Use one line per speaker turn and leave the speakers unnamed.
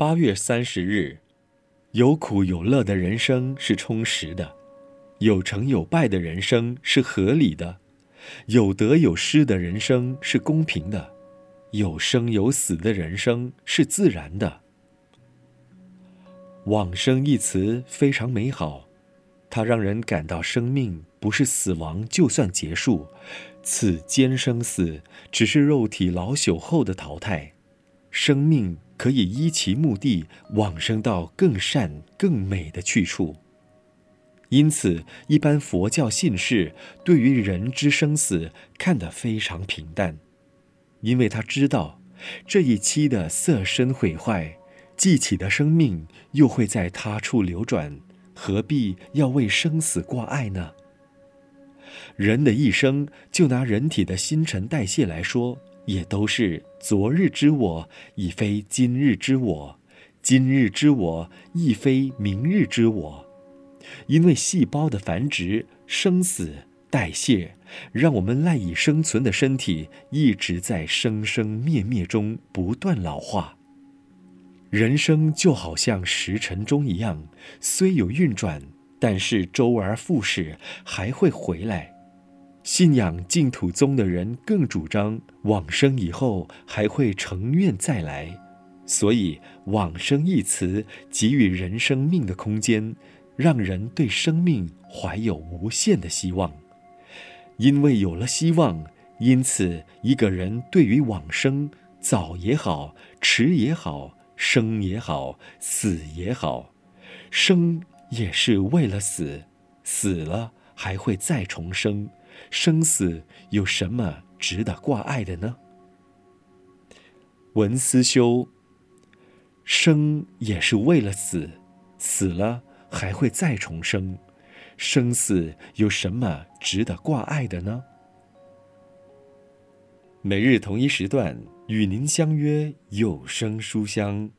八月三十日，有苦有乐的人生是充实的，有成有败的人生是合理的，有得有失的人生是公平的，有生有死的人生是自然的。往生一词非常美好，它让人感到生命不是死亡就算结束，此间生死只是肉体老朽后的淘汰，生命。可以依其目的往生到更善更美的去处。因此，一般佛教信士对于人之生死看得非常平淡，因为他知道这一期的色身毁坏，既起的生命又会在他处流转，何必要为生死挂碍呢？人的一生，就拿人体的新陈代谢来说。也都是昨日之我，已非今日之我；今日之我，亦非明日之我。因为细胞的繁殖、生死、代谢，让我们赖以生存的身体一直在生生灭灭中不断老化。人生就好像时辰钟一样，虽有运转，但是周而复始，还会回来。信仰净土宗的人更主张往生以后还会成愿再来，所以“往生”一词给予人生命的空间，让人对生命怀有无限的希望。因为有了希望，因此一个人对于往生，早也好，迟也好，生也好，死也好，生也是为了死，死了还会再重生。生死有什么值得挂碍的呢？文思修，生也是为了死，死了还会再重生，生死有什么值得挂碍的呢？每日同一时段与您相约有声书香。